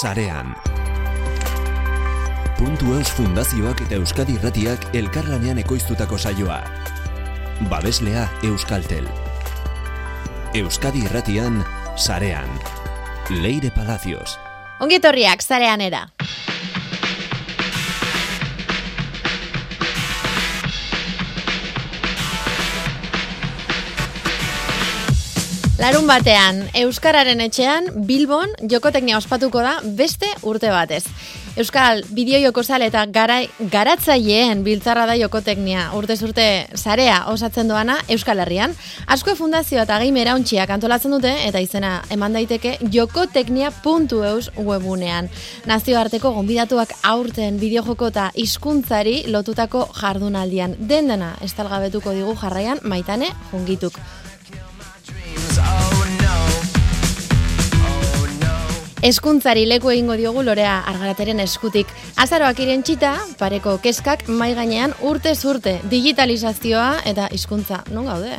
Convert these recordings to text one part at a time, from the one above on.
sarean. Puntu Eus Fundazioak eta Euskadi Irratiak elkarlanean ekoiztutako saioa. Babeslea Euskaltel. Euskadi Irratian, sarean. Leire Palacios. Ongitorriak, zarean era. Larun batean, Euskararen etxean, Bilbon, jokoteknia ospatuko da beste urte batez. Euskal bideo joko eta garai, garatzaileen biltzarra da jokoteknia urte urte zarea osatzen doana Euskal Herrian. Asko fundazio eta gehi merauntxiak antolatzen dute eta izena eman daiteke jokoteknia.eus webunean. Nazioarteko gonbidatuak aurten bideo joko eta izkuntzari lotutako jardunaldian. Den dena, estalgabetuko digu jarraian maitane jungituk. Eskuntzari leku egingo diogu lorea argarateren eskutik. Azaroak irentxita, pareko keskak mai gainean urte zurte digitalizazioa eta hizkuntza non gaude?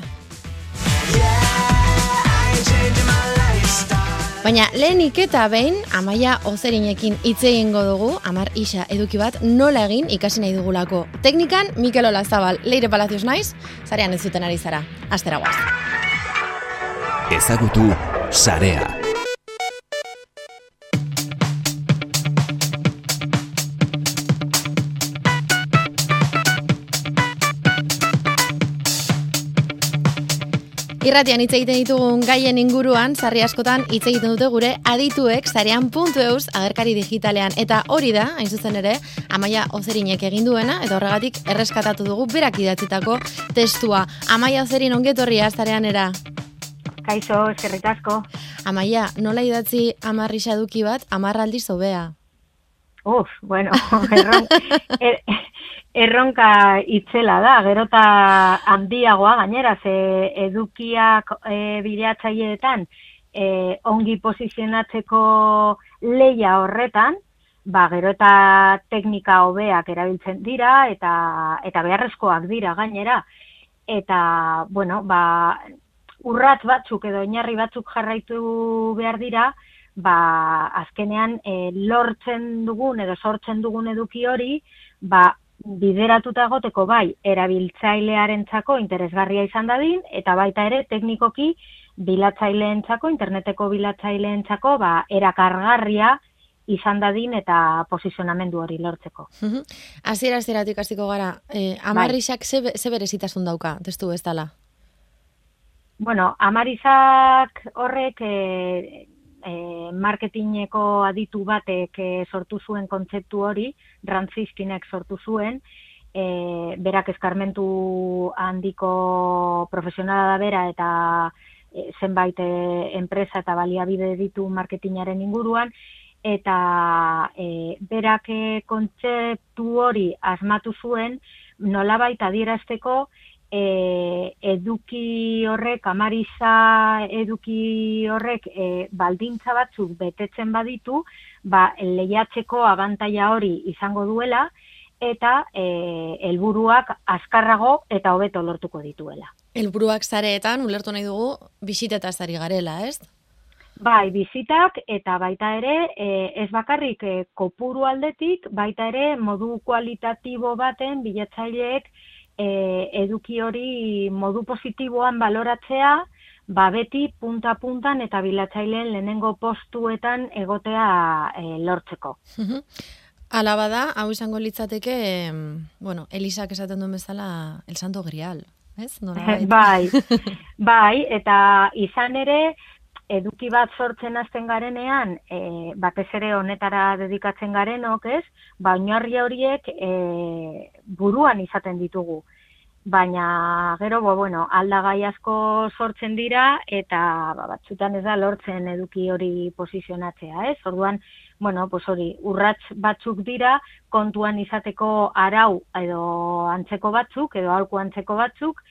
Baina lehenik eta behin, amaia ozerinekin hitz egingo dugu, amar isa eduki bat nola egin ikasi nahi dugulako. Teknikan, Mikel Olazabal, leire palazios naiz, zarean ez zuten ari zara. Astera guaz. Ezagutu, Sarea. Irratian hitz egiten ditugun gaien inguruan, sarri askotan hitz egiten dute gure adituek zarean puntu eus agerkari digitalean. Eta hori da, hain zuzen ere, amaia ozerinek egin duena, eta horregatik erreskatatu dugu berak idatzitako testua. Amaia ozerin ongetorria zarean era. Kaixo, eskerrik asko. Amaia, nola idatzi amarrisa duki bat, amarraldi zobea? Uf, bueno, erron, er, erronka itzela da, gerota handiagoa gainera, ze edukiak e, bideatzaileetan e, ongi posizionatzeko leia horretan, ba, gero eta teknika hobeak erabiltzen dira eta eta beharrezkoak dira gainera. Eta, bueno, ba, urrat batzuk edo inarri batzuk jarraitu behar dira, ba, azkenean e, lortzen dugun edo sortzen dugun eduki hori, ba, bideratuta egoteko bai erabiltzailearentzako interesgarria izan dadin eta baita ere teknikoki bilatzaileentzako interneteko bilatzaileentzako ba erakargarria izan dadin eta posizionamendu hori lortzeko. Hasiera hasieratik hasiko gara, eh amarrisak bai. ze berezitasun dauka, testu ez dela. Bueno, amarizak horrek e, e, marketingeko aditu batek e, sortu zuen kontzeptu hori, Rantzizkinek sortu zuen, e, berak eskarmentu handiko profesionala da bera eta e, zenbait enpresa eta baliabide ditu marketingaren inguruan, eta e, berak kontzeptu hori asmatu zuen, nolabait adierazteko, e, eduki horrek, amariza eduki horrek e, baldintza batzuk betetzen baditu, ba, lehiatzeko abantaia hori izango duela, eta e, helburuak azkarrago eta hobeto lortuko dituela. Helburuak zareetan, ulertu nahi dugu, bisiteta zari garela, ez? Bai, bizitak eta baita ere, e, ez bakarrik e, kopuru aldetik, baita ere modu kualitatibo baten bilatzaileek e, eduki hori modu positiboan baloratzea, ba beti punta-puntan eta bilatzaileen lehenengo postuetan egotea e, lortzeko. Ala bada, hau izango litzateke, bueno, Elisak esaten duen bezala, el santo grial, ez? bai, bai, eta izan ere, eduki bat sortzen hasten garenean, e, batez ere honetara dedikatzen garenok, ez? Ba, oinarri horiek e, buruan izaten ditugu. Baina, gero, bo, bueno, aldagai asko sortzen dira, eta ba, batzutan ez da lortzen eduki hori posizionatzea, ez? Orduan, bueno, pues hori, urrats batzuk dira, kontuan izateko arau edo antzeko batzuk, edo alku antzeko batzuk,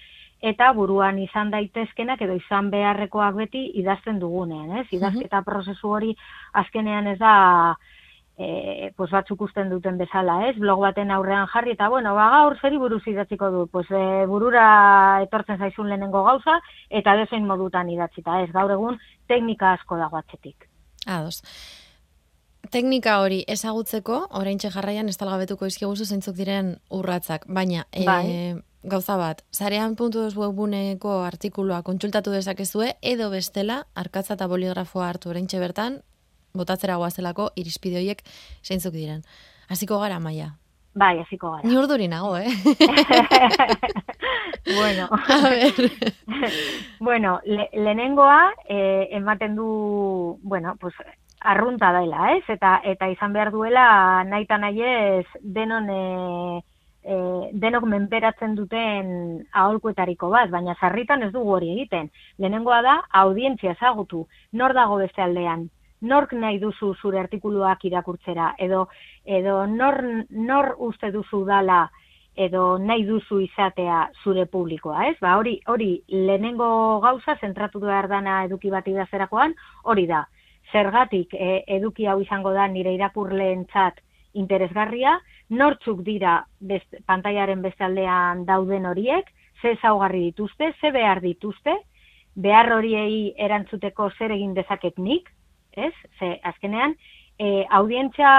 eta buruan izan daitezkenak edo izan beharrekoak beti idazten dugunean, ez? Idazketa prozesu hori azkenean ez da e, pues batzuk usten duten bezala, ez? Blog baten aurrean jarri eta bueno, ba gaur zeri buruz idatziko du, pues e, burura etortzen zaizun lehenengo gauza eta dezein modutan idatzita, ez? Gaur egun teknika asko dago atzetik. Ados. teknika hori ezagutzeko, oraintxe jarraian ez talgabetuko izkiguzu zeintzuk diren urratzak, baina e, Bai. gauza bat, zarean puntu webguneko artikulua kontsultatu dezakezue, edo bestela, arkatza eta boligrafoa hartu oraintxe bertan, botatzera goazelako irizpide horiek zeintzuk diren. Hasiko gara, maia. Bai, hasiko gara. Ni urduri nago, eh? bueno, A ver. bueno, le, lehenengoa eh, ematen du, bueno, pues arrunta daila, ez? Eta eta izan behar duela naita nahiez denon e, e, denok menperatzen duten aholkuetariko bat, baina sarritan ez dugu hori egiten. Lehenengoa da audientzia ezagutu, nor dago beste aldean, nork nahi duzu zure artikuluak irakurtzera, edo edo nor, nor uste duzu dala edo nahi duzu izatea zure publikoa, ez? Ba, hori, hori lehenengo gauza zentratu behar dana eduki bat idazterakoan, hori da. Zergatik e, eduki hau izango da nire irakurleentzat interesgarria, nortzuk dira best, pantaiaren bestaldean dauden horiek, ze ezaugarri dituzte, ze behar dituzte, behar horiei erantzuteko zer egin dezaket nik, ez? Ze azkenean, e, audientzia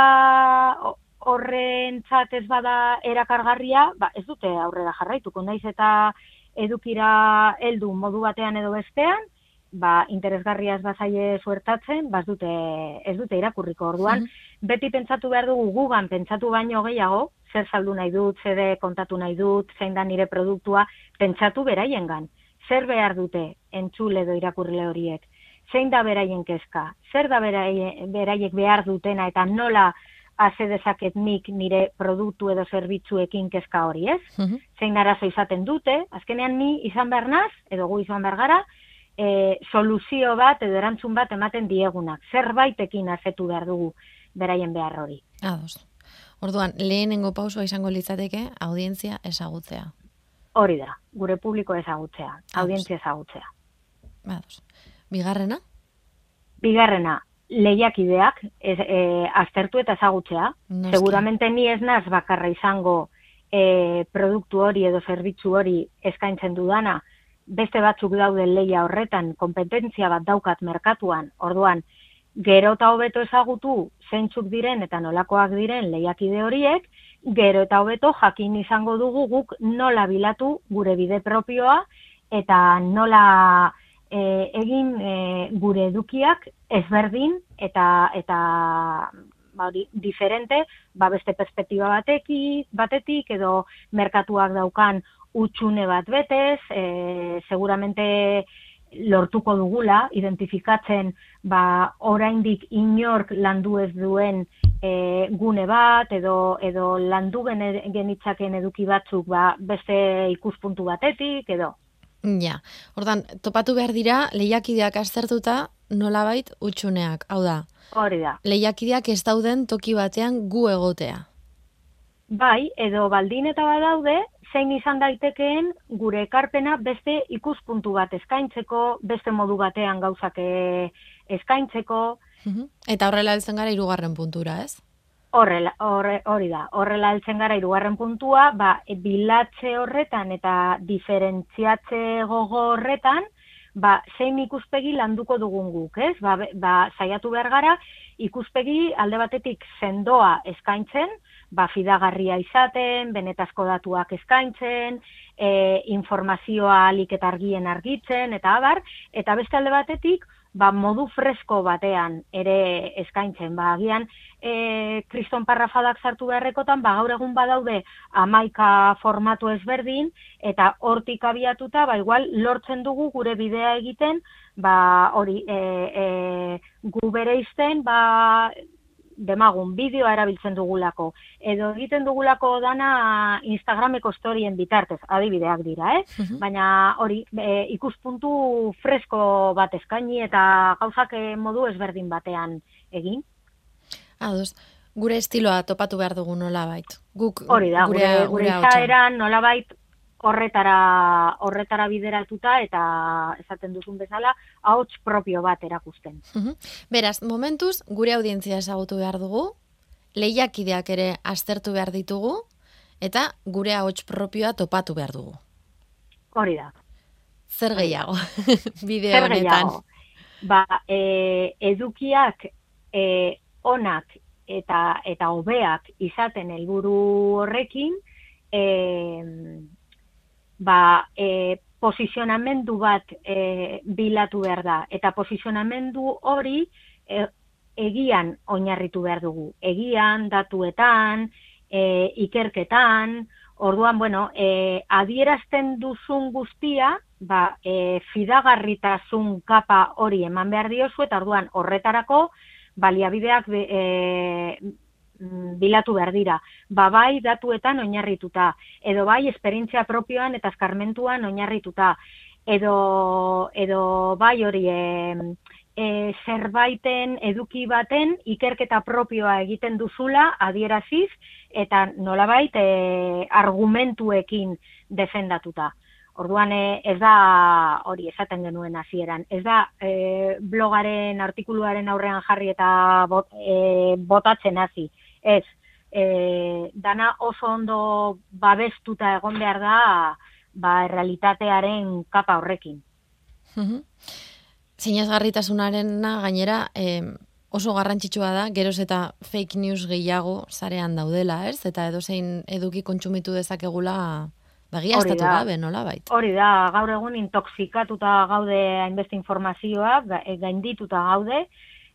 ho- horrentzat ez bada erakargarria, ba, ez dute aurrera jarraituko, naiz eta edukira heldu modu batean edo bestean, ba, interesgarria ez bazaie suertatzen, ba, ez dute, ez dute irakurriko orduan, beti pentsatu behar dugu gugan pentsatu baino gehiago, zer saldu nahi dut, zer kontatu nahi dut, zein da nire produktua, pentsatu beraiengan. Zer behar dute entzule edo irakurle horiek? Zein da beraien kezka? Zer da beraie, beraiek behar dutena eta nola haze dezaket nik nire produktu edo zerbitzuekin kezka hori, ez? Mhm. zein arazo izaten dute, azkenean ni izan behar naz, edo gu izan behar gara, e, soluzio bat edo erantzun bat ematen diegunak. Zerbaitekin azetu behar dugu beraien behar hori. Ados. Orduan, lehenengo pausua izango litzateke audientzia ezagutzea. Hori da, gure publiko ezagutzea, audientzia ezagutzea. Ados. Bigarrena? Bigarrena, lehiakideak ez, e, aztertu eta ezagutzea. Noski. Seguramente ni ez naz bakarra izango e, produktu hori edo zerbitzu hori eskaintzen dudana, beste batzuk daude leia horretan, kompetentzia bat daukat merkatuan, orduan, gero eta hobeto ezagutu zeintzuk diren eta nolakoak diren lehiakide horiek, gero eta hobeto jakin izango dugu guk nola bilatu gure bide propioa eta nola e, egin e, gure edukiak ezberdin eta eta ba hori diferente, ba beste perspektiba batetik, batetik edo merkatuak daukan utxune bat betez, e, seguramente lortuko dugula, identifikatzen ba, oraindik inork landu ez duen e, gune bat, edo, edo landu genitzaken eduki batzuk ba, beste ikuspuntu batetik, edo. Ja. Ordan, topatu behar dira lehiakideak aztertuta nolabait utxuneak. Hau da, Hori da. lehiakideak ez dauden toki batean gu egotea. Bai, edo baldin eta badaude, zein izan daitekeen gure ekarpena beste ikuspuntu bat eskaintzeko, beste modu batean gauzak eh, eskaintzeko, Mhm. Eta horrela heltzen gara hirugarren puntura, ez? Horrela, horre, hori da, horrela heltzen gara hirugarren puntua, ba, bilatze horretan eta diferentziatze gogo horretan, ba, zein ikuspegi landuko dugun guk, ez? Ba, ba, saiatu behar gara, ikuspegi alde batetik sendoa eskaintzen, ba, fidagarria izaten, benetazko datuak eskaintzen, e, informazioa alik eta argien argitzen, eta abar, eta beste alde batetik, ba, modu fresko batean ere eskaintzen. Ba, agian, e, kriston parrafadak sartu beharrekotan, ba, gaur egun badaude amaika formatu ezberdin, eta hortik abiatuta, ba, igual, lortzen dugu gure bidea egiten, ba, hori, e, e, gu bere izten, ba, demagun, bideoa erabiltzen dugulako, edo egiten dugulako dana Instagrameko storien bitartez, adibideak dira, eh? Mhm. Baina hori, e, ikuspuntu fresko bat eskaini eta gauzak eh, modu ezberdin batean egin. Ados, gure estiloa topatu behar dugu nolabait. Guk Hori da, gure, gure, gure ahotsa. izaeran nolabait horretara, horretara bideratuta eta esaten duzun bezala, ahots propio bat erakusten. Beraz, momentuz, gure audientzia ezagutu behar dugu, lehiakideak ere aztertu behar ditugu, eta gure ahots propioa topatu behar dugu. Hori da. Zer gehiago, bideo Zer honetan. gehiago? Ba, e, edukiak e, onak eta eta hobeak izaten helburu horrekin e, ba, e, posizionamendu bat e, bilatu behar da. Eta posizionamendu hori e, egian oinarritu behar dugu. Egian datuetan e, ikerketan. Orduan bueno e, adierazten duzun guztia ba, e, fidagarritasun kapa hori eman behar diozu eta orduan horretarako baliabideak be, e, bilatu behar dira. Ba bai datuetan oinarrituta, edo bai esperientzia propioan eta eskarmentuan oinarrituta, edo, edo bai hori e, e, zerbaiten eduki baten ikerketa propioa egiten duzula adieraziz eta nolabait e, argumentuekin defendatuta. Orduan eh, ez da hori esaten genuen hasieran. Ez da e, blogaren artikuluaren aurrean jarri eta bot, e, botatzen hasi. Ez, e, dana oso ondo babestuta egon behar da ba, realitatearen kapa horrekin. Zinez garritasunaren gainera e, oso garrantzitsua da, geroz eta fake news gehiago zarean daudela, ez? Eta edozein eduki kontsumitu dezakegula Begiaztatu gabe, nola bait? Hori da, gaur egun intoxikatuta gaude hainbeste informazioa, gaindituta gaude,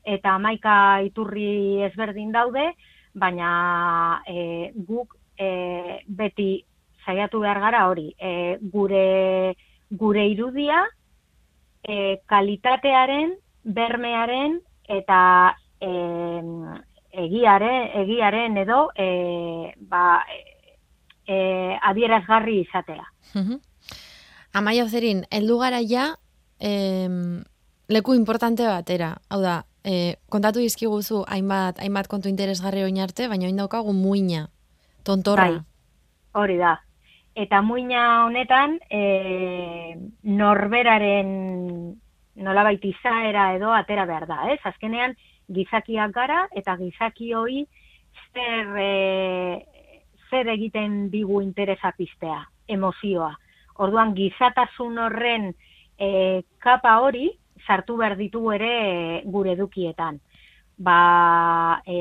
eta amaika iturri ezberdin daude, baina e, guk e, beti saiatu behar gara hori, e, gure, gure irudia, e, kalitatearen, bermearen, eta e, egiaren, egiaren edo, e, ba, e, adierazgarri izatea. Amaia zerin, eldu gara ja, leku importante batera, hau da, e, kontatu izkiguzu hainbat, hainbat kontu interesgarri oin arte, baina oin daukagu muina, tontorra. Bai, hori da. Eta muina honetan, e, norberaren nola baita izaera edo atera behar da, ez? Azkenean, gizakiak gara, eta gizaki hoi zer e, zer egiten digu interesa piztea, emozioa. Orduan gizatasun horren e, kapa hori sartu behar ditu ere gure edukietan. Ba, e,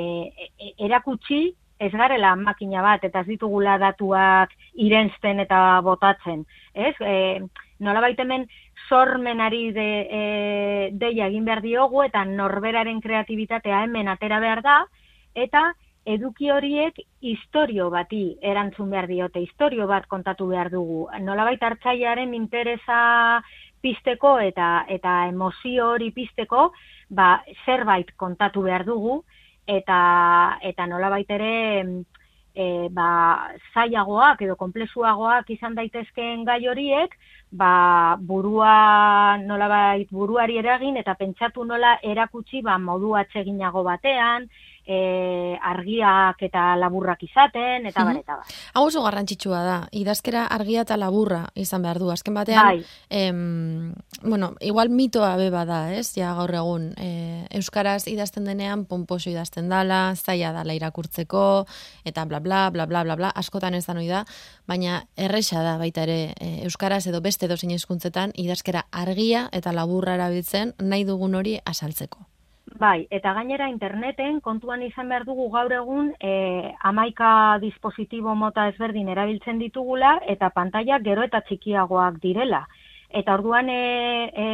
e, erakutsi ez garela makina bat eta ez ditugula datuak irensten eta botatzen. Ez? E, nola baitemen sormenari de, e, deia egin behar diogu eta norberaren kreatibitatea hemen atera behar da eta eduki horiek historio bati erantzun behar diote, historio bat kontatu behar dugu. Nolabait hartzailearen interesa pisteko eta eta emozio hori pisteko, ba, zerbait kontatu behar dugu eta eta nolabait ere e, ba, zaiagoak edo konplezuagoak izan daitezkeen gai horiek, ba, burua nolabait buruari eragin eta pentsatu nola erakutsi ba, modu atseginago batean, e, argiak eta laburrak izaten, eta mm eta Hau oso garrantzitsua da, idazkera argia eta laburra izan behar du. Azken batean, bai. em, bueno, igual mitoa beba da, ez? Ja gaur egun, e, Euskaraz idazten denean, pomposo idazten dala, zaila dala irakurtzeko, eta bla bla, bla bla, bla bla, askotan ez da noi da, baina erresa da baita ere e, Euskaraz edo beste dozin hizkuntzetan idazkera argia eta laburra erabiltzen nahi dugun hori asaltzeko. Bai, eta gainera interneten kontuan izan behar dugu gaur egun e, amaika dispositibo mota ezberdin erabiltzen ditugula eta pantalla gero eta txikiagoak direla. Eta orduan e, e,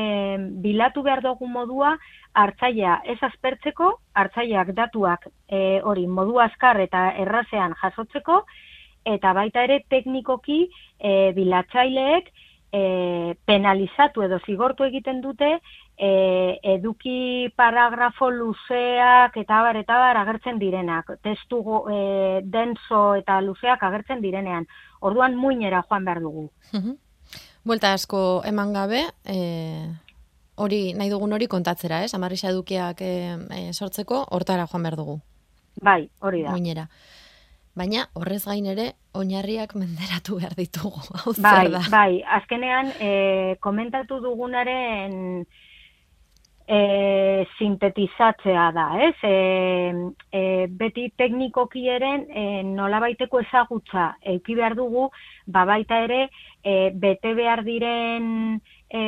bilatu behar dugu modua hartzaia ez aspertzeko, hartzaileak datuak e, hori modu askar eta errazean jasotzeko, eta baita ere teknikoki e, bilatzaileek e, penalizatu edo zigortu egiten dute e, eduki paragrafo luzeak eta bar eta bar agertzen direnak, testu e, denso eta luzeak agertzen direnean. Orduan muinera joan behar dugu. Buelta asko eman gabe, e, hori nahi dugun hori kontatzera, ez? Amarrisa edukiak e, e, sortzeko, hortara joan behar dugu. Bai, hori da. Muinera. Baina horrez gain ere oinarriak menderatu behar ditugu. bai, bai, azkenean e, komentatu dugunaren e, sintetizatzea da, ez? E, e, beti teknikoki eren e, nola baiteko ezagutza euki behar dugu, ba baita ere e, bete behar diren e,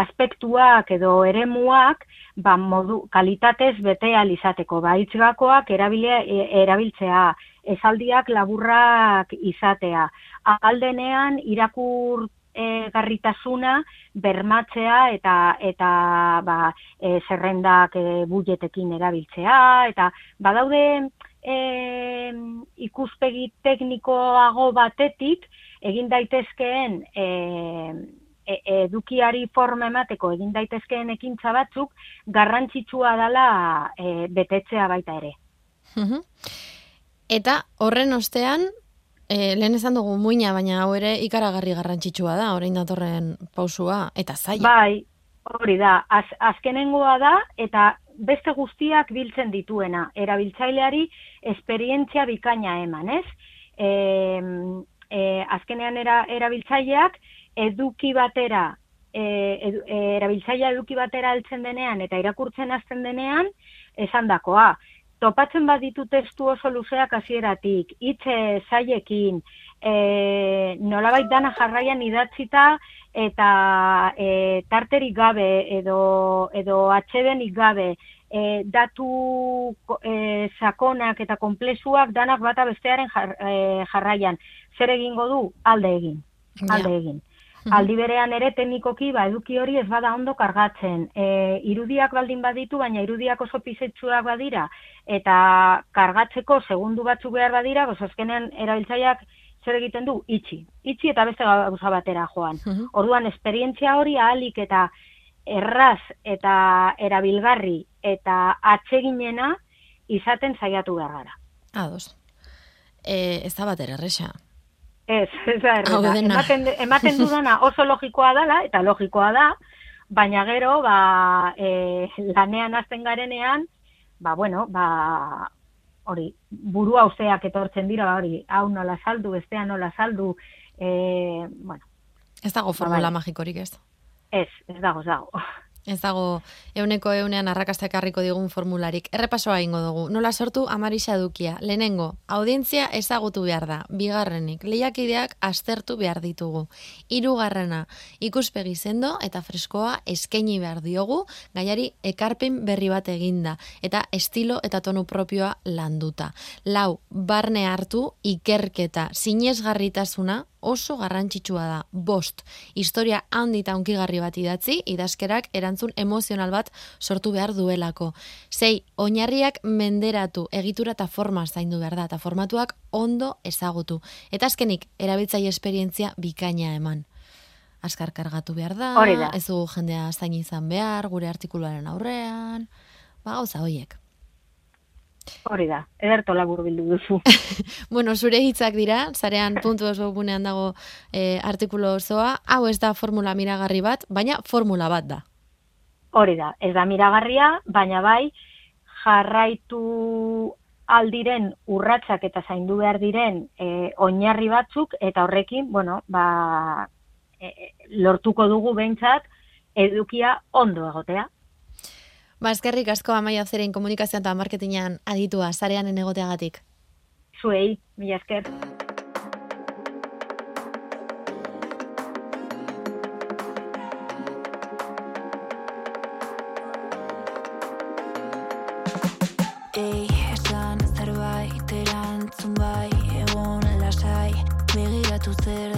aspektuak edo eremuak ba, modu, kalitatez bete izateko. Ba, itzgakoak erabilia, e, erabiltzea, esaldiak laburrak izatea. Aldenean irakur e, garritasuna bermatzea eta eta ba, e, zerrendak e, buletekin erabiltzea eta badaude e, ikuspegi teknikoago batetik egin daitezkeen e, e, edukiari forma emateko egin daitezkeen ekintza batzuk garrantzitsua dela e, betetzea baita ere. Eta horren ostean, e, lehen esan dugu muina, baina hau ere ikaragarri garrantzitsua da, orain datorren pausua, eta zaila. Bai, hori da, az, azkenengoa da, eta beste guztiak biltzen dituena, erabiltzaileari esperientzia bikaina eman, ez? E, e, azkenean era, erabiltzaileak eduki batera, e, edu, e, erabiltzailea eduki batera altzen denean eta irakurtzen hasten denean, esan dakoa, topatzen baditu testu oso luzeak hasieratik, hitze zaiekin, e, nolabait dana jarraian idatzita eta e, tarterik gabe edo, edo atxedenik gabe, e, datu e, sakonak eta komplezuak danak bata bestearen jar, e, jarraian. Zer egingo du? Alde egin. Alde egin. Aldi berean ere teknikoki ba eduki hori ez bada ondo kargatzen. E, irudiak baldin baditu, baina irudiak oso pisetsuak badira eta kargatzeko segundu batzuk behar badira, pues azkenean erabiltzaileak zer egiten du itxi. Itxi eta beste gauza batera joan. Orduan esperientzia hori ahalik eta erraz eta erabilgarri eta atseginena izaten saiatu behar gara. Ados. Eh, ez da batera erresa. Ez, ez da, erreta. Ematen, ematen dudana oso logikoa dela, eta logikoa da, baina gero, ba, e, lanean azten garenean, ba, bueno, ba, hori, buru hauzeak etortzen dira, ba, hori, hau nola saldu, bestea nola saldu, e, bueno. Ez dago formula ba, magikorik ez? Ez, ez dago, ez dago. Ez dago euneko eunean arrakastak harriko digun formularik. Errepasoa ingo dugu. Nola sortu amarisa edukia. Lehenengo, audientzia ezagutu behar da. Bigarrenik, lehiakideak aztertu behar ditugu. Hirugarrena, ikuspegi zendo eta freskoa eskaini behar diogu, gaiari ekarpen berri bat eginda. Eta estilo eta tonu propioa landuta. Lau, barne hartu, ikerketa, sinesgarritasuna, oso garrantzitsua da. Bost, historia handi eta unkigarri bat idatzi, idazkerak erantzun emozional bat sortu behar duelako. Sei, oinarriak menderatu, egitura eta forma zaindu behar da, eta formatuak ondo ezagutu. Eta azkenik, erabiltzai esperientzia bikaina eman. Azkar kargatu behar da, ez dugu jendea zain izan behar, gure artikuluaren aurrean, ba, gauza hoiek. Hori da, ederto labur bildu duzu. bueno, zure hitzak dira, zarean puntu oso gunean dago e, artikulo osoa, hau ez da formula miragarri bat, baina formula bat da. Hori da, ez da miragarria, baina bai, jarraitu aldiren urratsak eta zaindu behar diren e, oinarri batzuk, eta horrekin, bueno, ba, e, lortuko dugu behintzat, edukia ondo egotea. Ba, eskerrik asko amaia zerein komunikazioan eta marketingan aditua, zarean enegoteagatik. Zuei, mila esker. Ei, esan zerbait erantzun bai, egon lasai, begiratu zer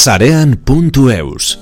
Sarean.eus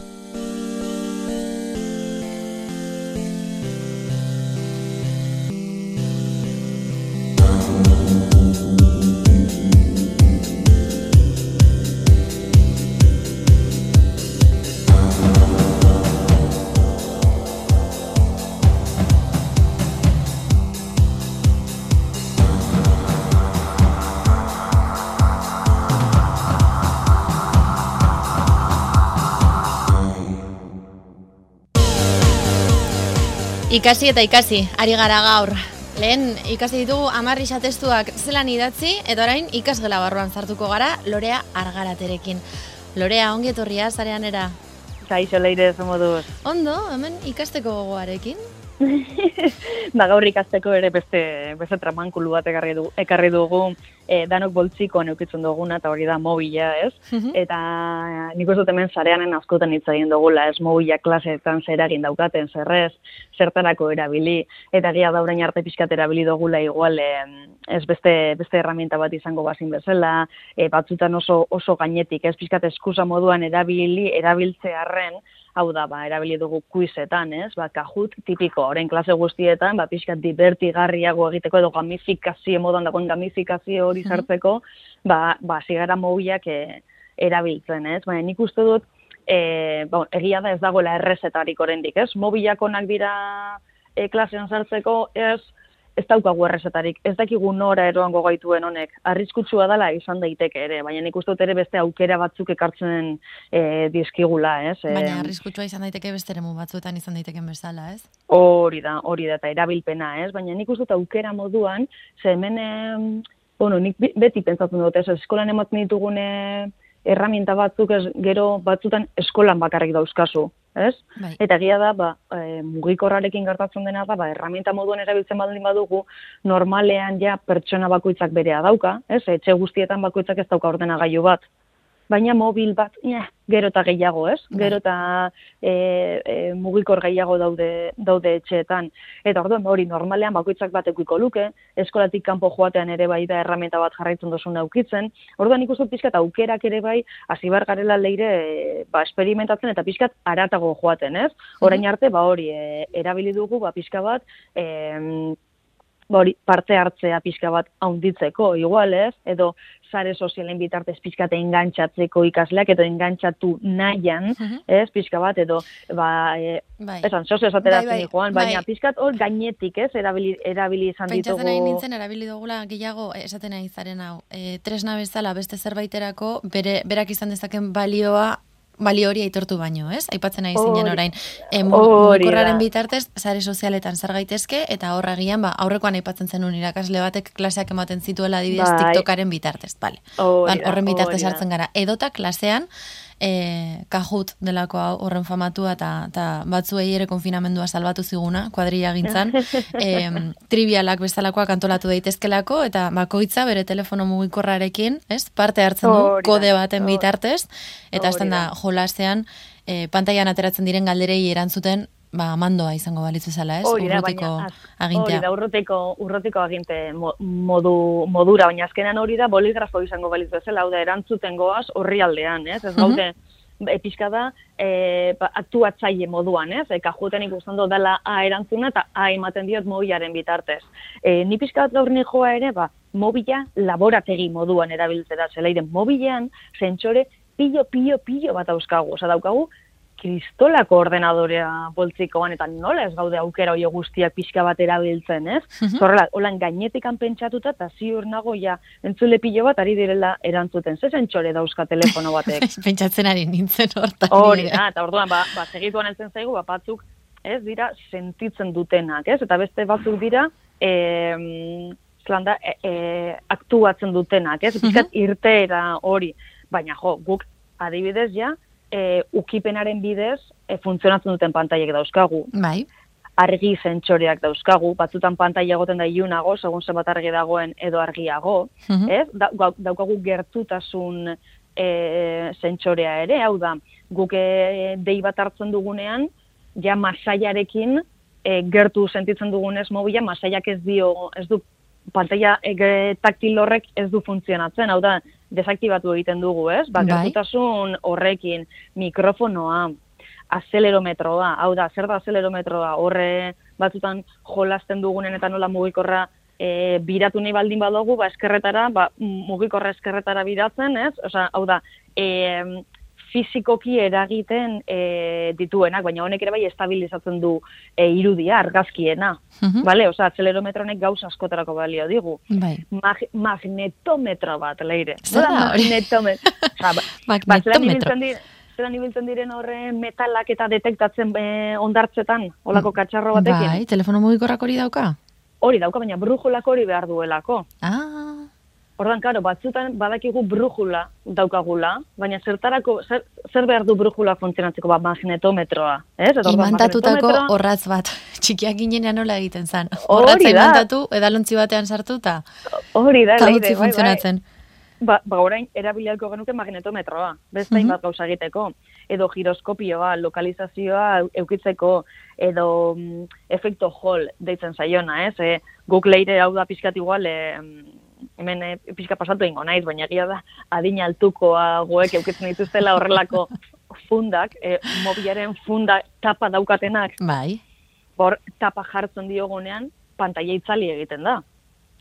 Ikasi eta ikasi, ari gara gaur. Lehen ikasi ditugu amarri testuak zelan idatzi, eta orain ikasgela barruan zartuko gara Lorea Argaraterekin. Lorea, ongi etorria zarean era? Kaixo leire moduz. Ondo, hemen ikasteko gogoarekin? ba, gaur ikasteko ere beste, beste tramankulu bat ekarri, du, ekarri dugu e, danok boltziko neukitzen duguna, eta hori da mobila, ez? Mhm. Eta nik uste hemen zareanen askotan hitz egin dugula, ez mobila klaseetan zer egin daukaten, zerrez, zertarako erabili, eta gia daurain arte pixkat erabili dugula igual, ez beste, beste herramienta bat izango bazin bezala, e, batzutan oso, oso gainetik, ez pixkat eskusa moduan erabili, erabiltze arren, hau da, ba, erabili dugu kuizetan, ez? Ba, kajut tipiko, orain klase guztietan, ba, pixkat divertigarriago egiteko edo gamifikazio, modan dagoen gamifikazio hori sartzeko, ba, ba, zigara mobiak e, erabiltzen, ez? Baina nik uste dut, e, ba, egia da ez dagoela errezetarik oraindik, ez? Mobilak onak dira e, klasean sartzeko, ez? Ez daukagu errezetarik, ez dakigu nora eroango gaituen honek, arriskutsua dela izan daiteke ere, baina nik uste ere beste aukera batzuk ekartzen e, dizkigula, ez? Baina arriskutsua izan daiteke beste ere batzuetan izan daiteken bezala, ez? Hori da, hori da, eta erabilpena, ez? Baina nik uste aukera moduan, ze hemen, bueno, nik beti pentsatzen dut, ez? Eskolan ematen ditugune erraminta batzuk, ez, gero batzutan eskolan bakarrik dauzkazu, ez? Bai. Eta egia da, ba, e, mugikorrarekin gertatzen dena da, ba, erraminta moduan erabiltzen baldin badugu, normalean ja pertsona bakoitzak berea dauka, ez? Etxe guztietan bakoitzak ez dauka ordenagailu bat baina mobil bat, ja, gero eta gehiago, ez? Bai. Gero eta e, e, mugikor gehiago daude, daude etxeetan. Eta orduan, hori normalean bakoitzak bat ekuiko luke, eskolatik kanpo joatean ere bai da erramenta bat jarraitzen duzun aukitzen. Orduan ikustu pizkat aukerak ere bai, hasi garela leire e, ba, experimentatzen eta pizkat aratago joaten, ez? Orain arte, ba hori, e, erabili dugu, ba, pizka bat, e, ba, hori, parte hartzea pizka bat haunditzeko, igual, ez? Edo sare sozialen bitartez pizkate engantzatzeko ikasleak edo engantzatu nahian, uh ez, pizka bat, edo, ba, e, bai. esan, sozio esatera bai, bai, joan, baina bai. pizkat hor gainetik, ez, erabili, erabili izan ditugu. Pentsatzen nahi nintzen, erabili dugula gehiago, esaten nahi zaren hau, e, tresna bezala beste zerbaiterako, bere, berak izan dezaken balioa bali hori aitortu baino, ez? Aipatzen nahi zinen orain. E, mugikorraren bitartez, sare sozialetan zer gaitezke, eta horra gian, ba, aurrekoan aipatzen zenun irakasle batek klaseak ematen zituela adibidez bai. TikTokaren bitartez, bale. Horren bitartez hartzen gara. Edota klasean, e, kajut delako horren famatua eta, batzuei ere konfinamendua salbatu ziguna, kuadrilla gintzan, e, trivialak bestalakoak antolatu daitezkelako, eta bakoitza bere telefono mugikorrarekin, ez, parte hartzen du, kode baten bitartez, eta azten da. jolasean, e, pantailan ateratzen diren galderei erantzuten ba, mandoa izango balitz bezala, ez? urrotiko agintea. Hori da, urrotiko, urrotiko aginte modu, modura, baina azkenan hori da boligrafo izango balitz bezala, hau da, erantzuten goaz horri aldean, ez? Ez gaude, mm -hmm. da, e, ba, aktuatzaile moduan, ez? Eka juten ikusten dut dela A erantzuna eta A ematen diot mobilaren bitartez. E, ni pixka bat gaur joa ere, ba, mobila laborategi moduan erabiltzera, zelaiden mobilean, zentsore, pilo, pilo, pilo bat auskagu. Osa daukagu, kristolako ordenadorea boltzikoan, eta nola ez gaude aukera hori guztiak pixka bat erabiltzen, ez? Mm Zorrela, holan gainetik pentsatuta, eta ziur nago ja, entzule pilo bat ari direla erantzuten. Zezen txore dauzka telefono batek? Pentsatzen ari nintzen hortan. Hori, eta orduan, ba, ba, segituan entzen zaigu, ba, batzuk, ez, dira, sentitzen dutenak, ez? Eta beste batzuk dira, e, zlanda, e, e, aktuatzen dutenak, ez? Piskat irteera hori. Baina, jo, guk adibidez ja, e, ukipenaren bidez e, funtzionatzen duten pantaiek dauzkagu. Bai. Argi zentsoreak dauzkagu, batzutan pantaia egoten da iunago, segun zenbat argi dagoen edo argiago, uh ez? Da, daukagu gertutasun e, zentsorea ere, hau da, guk e, dei bat hartzen dugunean, ja masaiarekin e, gertu sentitzen dugunez mobila, masaiak ez dio, ez du, pantaia e, taktil horrek ez du funtzionatzen, hau da, desaktibatu egiten dugu, ez? Ba, Bai. horrekin, mikrofonoa, azelerometroa, hau da, zer da azelerometroa, horre batzutan jolasten dugunen eta nola mugikorra e, biratu nahi baldin badugu, ba, eskerretara, ba, mugikorra eskerretara biratzen, ez? Osea, hau da, e, fizikoki eragiten e, dituenak, baina honek ere bai estabilizatzen du e, irudia, argazkiena. Mhm. Bale, osea, azelerametro honek gauza askotarako balio digu. Bai. Mag magnetometro bat, leire. Zer da hori? Magnetometro. Osea, ba, ba, Magnetometro. ibiltzen dire- zelan ibiltzen diren horre metalak eta detektatzen e, ondartzetan, olako katxarro batekin. Bai, telefono mugikorrak hori dauka? Hori dauka, baina brujolak hori behar duelako. Ah, Ordan, karo, batzutan badakigu brujula daukagula, baina zertarako, zer, zer behar du brujula funtzionatzeko, ba, magnetometroa, ez? Eta imantatutako horratz bat. Txikiak ginenean nola egiten zan. Horratza imantatu, edalontzi batean sartuta, Hori da, leire, bai, bai. funtzionatzen. Ba, ba orain erabilialko genuke magnetometroa, beste Mhm. hainbat gauza egiteko, edo giroskopioa, lokalizazioa eukitzeko, edo mm, efekto hall deitzen zaiona, ez? E, guk leire hau da pixkat igual, e, hemen e, pixka pasatu ingo naiz, baina egia da adina altukoa goek eukitzen dituztela horrelako fundak, e, mobilaren funda tapa daukatenak, Bai. hor tapa jartzen diogunean, pantaila itzali egiten da.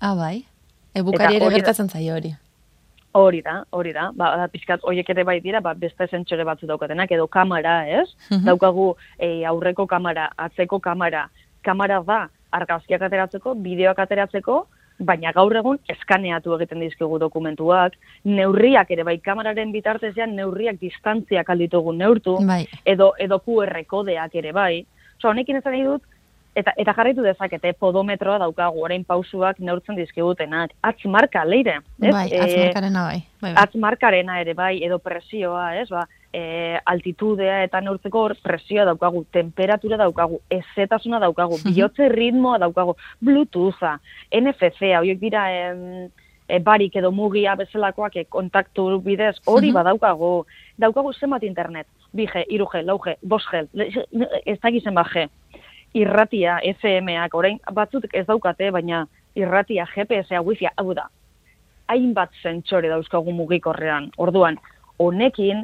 Ah, bai. Ebukari ere gertatzen zaio hori. Hori da, hori da. Ba, da, pixkat, horiek ere bai dira, ba, beste zentsore batzu daukatenak, edo kamera, ez? Mhm. Daukagu e, aurreko kamera, atzeko kamera. Kamera da, argazkiak ateratzeko, bideoak ateratzeko, baina gaur egun eskaneatu egiten dizkigu dokumentuak, neurriak ere bai kameraren bitartezean neurriak distantziak alditugu neurtu, Bai. edo, edo QR kodeak ere bai. Osa, honekin esan nahi dut, eta, eta jarraitu dezakete, podometroa daukagu, orain pausuak neurtzen dizkigutenak. Atz marka, leire. ez? Bai, atzmarkarena bai. bai, bai. atz markarena ere bai, edo presioa, ez, ba, e, altitudea eta neurtzeko hor presioa daukagu, temperatura daukagu, ezetasuna daukagu, bihotze ritmoa daukagu, bluetootha, NFC, horiek dira em, e, barik edo mugia bezalakoak e, kontaktu bidez, hori badaukagu, daukagu zenbat internet, 2G, 3G, 4G, 5G, le- ez dakizen ba G, irratia, FM-ak, orain batzuk ez daukate, baina irratia, GPS-a, Wi-Fi, hau da, hainbat zentsore dauzkagu mugikorrean. Orduan, honekin,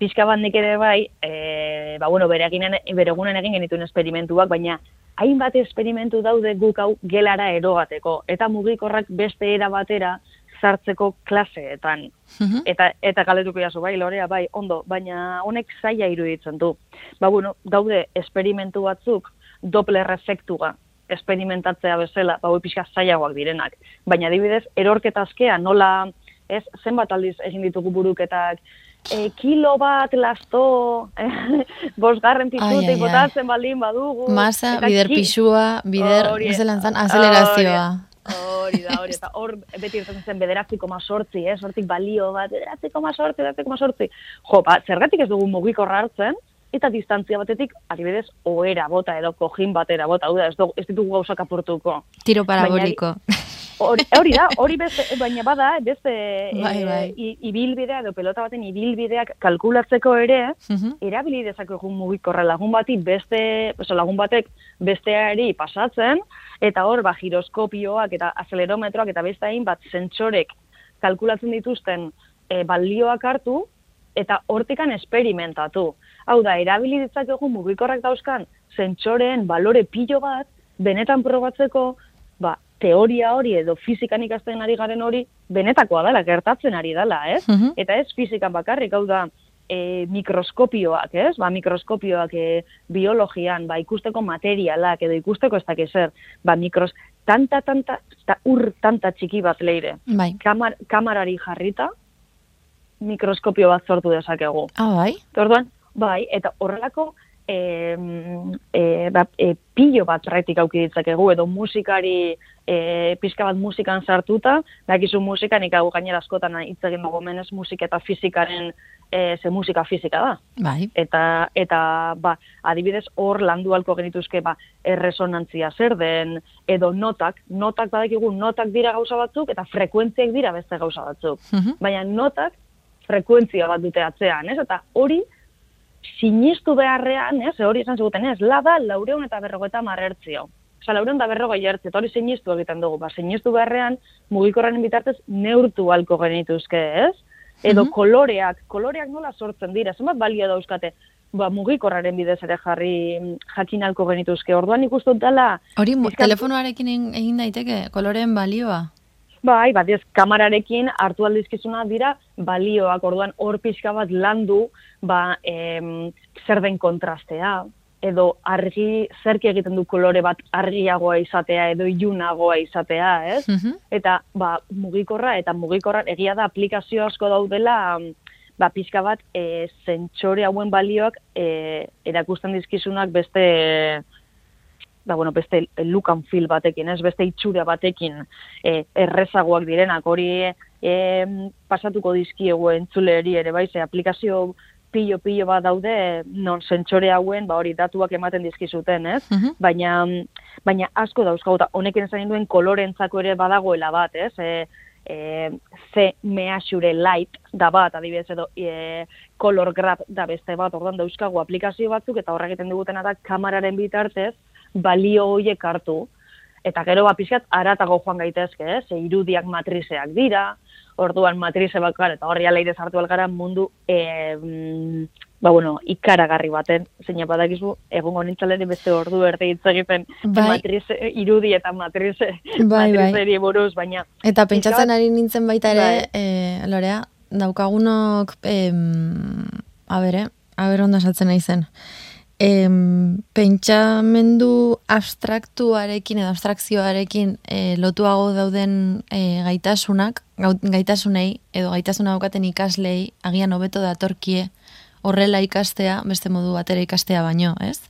pixka bat nik ere bai, e, ba, bueno, bere, eginen, bere egunen egin genituen esperimentuak, baina hainbat esperimentu daude guk hau gelara erogateko, eta mugikorrak beste era batera sartzeko klaseetan. Mhm. Eta, eta galetuko jazu, bai, lorea, bai, ondo, baina honek zaila iruditzen du. Ba, bueno, daude esperimentu batzuk, Doppler efektua esperimentatzea bezala, ba, pixka zailagoak direnak. Baina adibidez, erorketa askea, nola, ez, zenbat aldiz egin ditugu buruketak, e, kilo bat lasto, eh, bosgarren ai. botatzen baldin badugu. Masa, bider ki- pixua, bider, zelan zan, azelerazioa. Hori da, hori, eta hor beti irten zen bederatzi koma sortzi, eh? sortik balio bat, bederatzi koma sortzi, bederatzi koma sortzi. Jo, ba, zergatik ez dugu mugikorra hartzen, eta distantzia batetik, adibidez, ohera bota edo kojin batera bota, hau da, ez, ez ditugu gauzak apurtuko. Tiro paraboliko. Hori, hori da, hori beste, baina bada, beste Bai, bai. i- ibilbidea edo pelota baten ibilbideak kalkulatzeko ere, Mhm. erabili dezakegu mugikorra lagun bati beste, oso lagun batek besteari pasatzen, eta hor, ba, giroskopioak eta azelerometroak eta beste hainbat zentsorek kalkulatzen dituzten e, balioak hartu, eta hortikan esperimentatu. Hau da, erabili ditzakegu mugikorrak dauzkan zentsoreen balore pilo bat, benetan probatzeko, ba, teoria hori edo fizikan ikasten ari garen hori, benetakoa dela, gertatzen ari dela, ez? Mhm. Eta ez fizikan bakarrik, hau da, e, mikroskopioak, ez? Ba, mikroskopioak e, biologian, ba, ikusteko materialak edo ikusteko ez dakiz zer, ba, mikros, tanta, tanta, ta, ur tanta txiki bat leire, Bai. kamar, kamarari jarrita, mikroskopio bat sortu dezakegu. Ah, bai? Orduan, bai, eta horrelako e, e, ba, e, pilo bat raitik auki ditzakegu, edo musikari e, pixka bat musikan sartuta, dakizu musika, nik hau gainera askotan hitz egin dugu menez musika eta fizikaren, e, ze musika fizika da. Bai. Eta, eta ba, adibidez hor landu alko genituzke ba, erresonantzia zer den, edo notak, notak badakigu notak dira gauza batzuk, eta frekuentziak dira beste gauza batzuk. Mhm. Baina notak frekuentzia bat dute atzean, ez? Eta hori sinistu beharrean, ez? Hori esan ziguten, ez? Lada laureun eta berrogeta marrertzio. Osa, lauren da berrogei hartze, eta hori sinistu egiten dugu. Ba, sinistu beharrean, mugikorraren bitartez neurtu alko genituzke, ez? Edo Mhm. koloreak, koloreak nola sortzen dira, zenbat balio dauzkate, ba, mugikorraren bidez ere jarri mm, jakin alko genituzke. Orduan ikustot dela, Hori Pixkat- telefonoarekin egin daiteke, koloreen balioa. Bai, bat ez, kamararekin hartu aldizkizuna dira balioak, orduan hor pixka bat landu, ba, em, zer den kontrastea, edo argi, zerki egiten du kolore bat argiagoa izatea, edo ilunagoa izatea, ez? Mhm. Eta, ba, mugikorra, eta mugikorra egia da aplikazio asko daudela, mm, ba, pixka bat, e, zentsore hauen balioak e, erakusten dizkizunak beste, ba, bueno, beste look and feel batekin, ez, beste itxura batekin e, errezagoak direnak, hori e, pasatuko dizkiegu entzuleri ere, bai, ze aplikazio pilo-pilo bat daude, non zentsore hauen, ba, hori datuak ematen dizkizuten, ez? Mhm. baina baina asko dauzkagu eta honekin esan duen kolorentzako ere badagoela bat, ez? E, e, ze measure light da bat, adibidez edo e, color grab da beste bat, orduan dauzkagu aplikazio batzuk eta horrek egiten digutena da kamararen bitartez balio horiek hartu eta gero ba pixkat aratago joan gaitezke, ez? Ze irudiak matrizeak dira, orduan matrize bakar eta horri aleire sartu algara mundu e, mm, ba bueno, ikaragarri baten, zeina badakizu, egongo nintzalene beste ordu erde hitz egiten Bai. matrize, irudi eta matrize, Bai, bai. matrizeri buruz, baina Eta pentsatzen ari nintzen baita ere, Bai. e, Lorea, daukagunok, em, a bere, a ber ondo esatzen nahi zen. Em, pentsamendu abstraktuarekin edo abstrakzioarekin e, lotuago dauden e, gaitasunak, gaitasunei edo gaitasuna daukaten ikaslei agian hobeto datorkie horrela ikastea, beste modu batera ikastea baino, ez?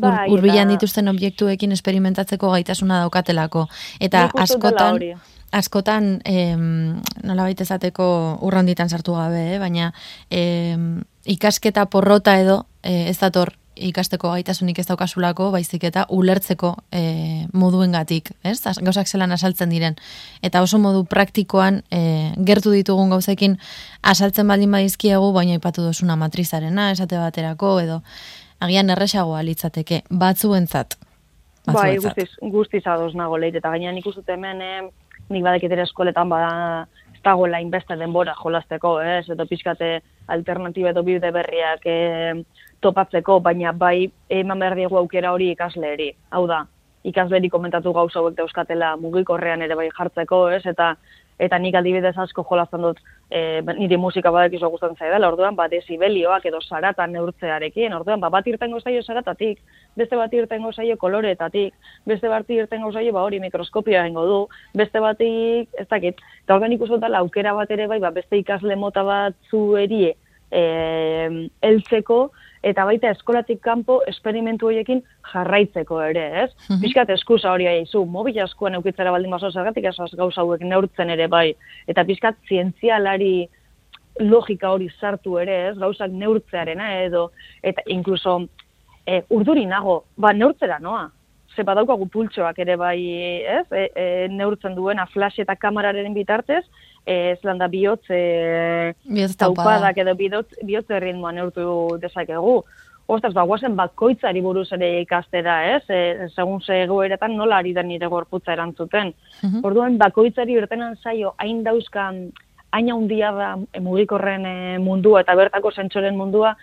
Ur, Bai, urbilan dituzten objektuekin esperimentatzeko gaitasuna daukatelako. Eta askotan, askotan em, nolabait esateko urranditan sartu gabe, eh? baina em, ikasketa porrota edo eh, ez dator ikasteko gaitasunik ez daukasulako, baizik eta ulertzeko e, moduengatik, ez? Gauzak zelan asaltzen diren. Eta oso modu praktikoan e, gertu ditugun gauzekin asaltzen baldin badizkiegu, baina ipatu dosuna matrizarena, esate baterako, edo agian erresagoa litzateke, batzuentzat. Bai, guztiz, guztiz ados nago leire, eta gainean dut hemen, eh, nik badakit ere eskoletan bada, dagoela inbeste denbora jolasteko, ez, edo pixkate alternatiba edo bide berriak eh, topatzeko, baina bai eman behar diegu aukera hori ikasleeri. Hau da, ikasleri komentatu gauza hauek dauzkatela mugikorrean ere bai jartzeko, ez, eta eta nik adibidez asko jolasten dut e, niri musika badakizu gustatzen zaidala, orduan ba desibelioak edo sarata neurtzearekin, orduan ba bat irtengo zaio saratatik, beste bat irtengo zaio koloreetatik, beste bat irtengo zaio ba hori mikroskopioa egingo du, beste batik, ez dakit, eta orduan ikusten dela aukera bat ere bai, ba beste ikasle mota batzu erie eh, heltzeko eta baita eskolatik kanpo esperimentu horiekin jarraitzeko ere, ez? Mhm. Piskat eskusa hori aizu, mobil askoan eukitzera baldin baso zergatik esaz gauza hauek neurtzen ere bai, eta piskat zientzialari logika hori sartu ere, ez? Gauzak neurtzearena edo, eta inkluso e, urduri nago, ba neurtzera noa, ze badaukagu pultsoak ere bai, ez? E, e, neurtzen duena flash eta kameraren bitartez, ez landa bihotz, e, taupadak edo bihotz, bihotz erritmoa neurtu dezakegu. Ostras, ba, guazen bakoitzari buruz ere ikastera, ez? E, segun ze egoeretan nola ari da nire gorputza erantzuten. Mhm. Orduan, bakoitzari irtenan zaio, hain dauzkan, hain handia da mugikorren e, mundua eta bertako zentsoren mundua,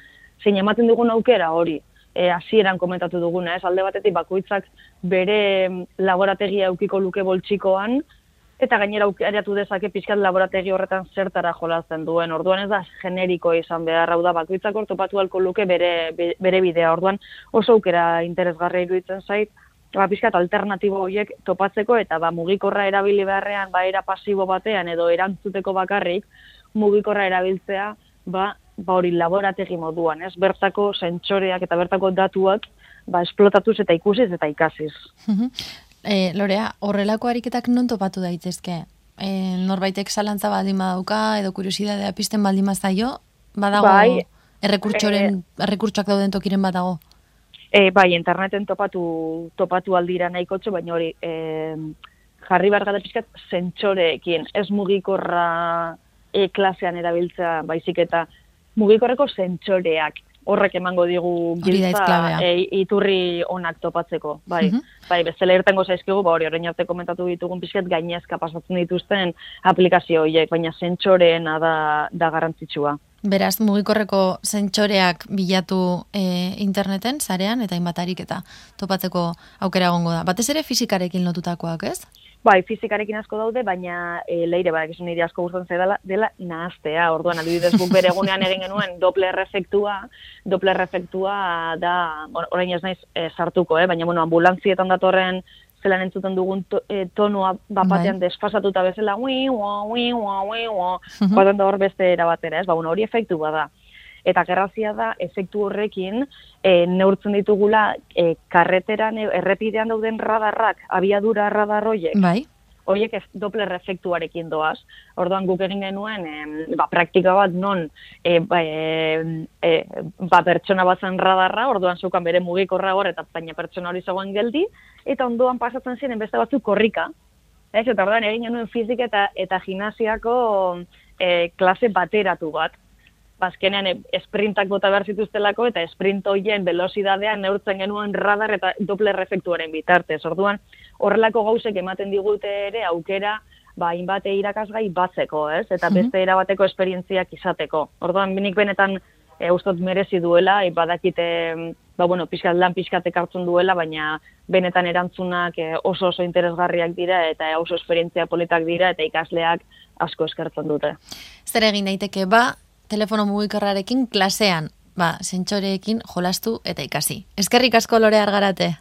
zein ematen dugun aukera hori. E, hasieran komentatu duguna, ez? Alde batetik bakoitzak bere mm, laborategia eukiko luke boltsikoan, eta gainera aukeratu dezake pixkat laborategi horretan zertara jolasten duen. Orduan ez da generiko izan behar, hau da bakoitzak topatu halko luke bere, be- bere bidea. Orduan oso aukera interesgarria iruditzen zait, ba, pixkat alternatibo horiek topatzeko eta ba, mugikorra erabili beharrean, ba, era pasibo batean edo erantzuteko bakarrik, mugikorra erabiltzea, ba, ba hori laborategi moduan, ez? Bertako sentsoreak eta bertako datuak ba, esplotatuz eta ikusiz eta ikasiz. E, Lorea, horrelako ariketak non topatu daitezke? E, norbaitek zalantza baldin badauka, edo kuriosidadea pizten baldin bazaio, badago Bai, errekurtsoren, errekurtsoak dauden tokiren badago. E, bai, interneten topatu, topatu aldira nahikotxo, baina hori e, jarri behar gara pixkat zentsoreekin, ez mugikorra e, klasean erabiltzea baizik eta mugikorreko zentsoreak horrek emango digu giltza e, iturri onak topatzeko. Bai, Mhm. bai bezala irtengo zaizkigu, ba hori orain arte komentatu ditugun pixkat gainezka pasatzen dituzten aplikazio horiek, baina zentsoreena da, da garrantzitsua. Beraz, mugikorreko zentsoreak bilatu e, interneten, sarean, eta inbatarik eta topatzeko aukera egongo da. Batez ere fizikarekin lotutakoak, ez? Bai, fizikarekin asko daude, baina e, leire badakizun nire asko gustatzen zaidala dela nahaztea. Orduan adibidez guk bere egunean egin genuen Doppler efektua, Doppler efektua da, bueno, orain ez naiz e, sartuko, eh, baina bueno, ambulantzietan datorren zelan entzuten dugun to, e, tonua bapatean Bai. desfasatuta bezala, ui, ua, ui, ua, ui, ua, da hor beste era batera, ez? Ba, bueno, hori efektu bada. Eta gerrazia da, efektu horrekin, e, neurtzen ditugula, e, karreteran, e, errepidean dauden radarrak, abiadura radar horiek, Bai. horiek ez Doppler efektuarekin doaz. Orduan guk egin genuen em, ba, praktika bat non e, ba, e, e, ba, pertsona bat zen radarra, orduan zeukan bere mugikorra hor, eta baina pertsona hori zegoen geldi, eta ondoan pasatzen ziren beste batzuk korrika. Ez, eta orduan egin genuen fizik eta, eta gimnasiako e, klase bateratu bat. Bazkenean e, sprintak bota behar zituztelako eta sprint hoien velozidadean neurtzen genuen radar eta Doppler efektuaren bitartez. Orduan, horrelako gauzek ematen digute ere aukera ba, hainbat irakasgai batzeko, ez? Eta Mhm. beste erabateko esperientziak izateko. Orduan, nik benetan e, ustot merezi duela, e, badakite, ba, bueno, pixkat lan pixkatek hartzen duela, baina benetan erantzunak e, oso oso interesgarriak dira eta oso esperientzia politak dira eta ikasleak asko eskertzen dute. Zer egin daiteke ba, telefono mugikorrarekin klasean, ba, zentsoreekin jolastu eta ikasi. Eskerrik asko lore argarate.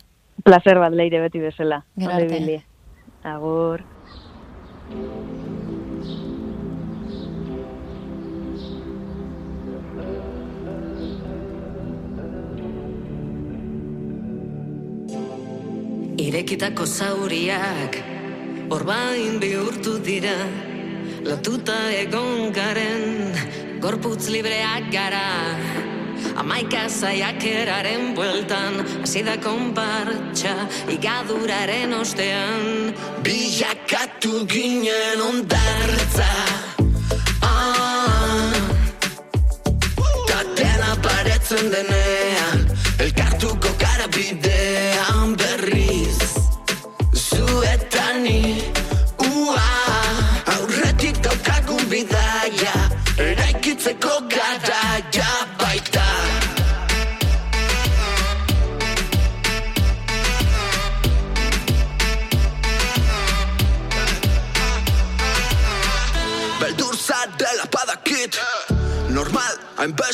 Placer bat leire beti bezala. Gero arte. Agur. Irekitako zauriak orbain bihurtu dira Lotuta egon garen gorputz libreak gara Amaika zaiakeraren bueltan Hasi da konpartxa igaduraren ostean Bilakatu ginen ondartza ah. Ta dena paretzen denean Elkartuko gara bidean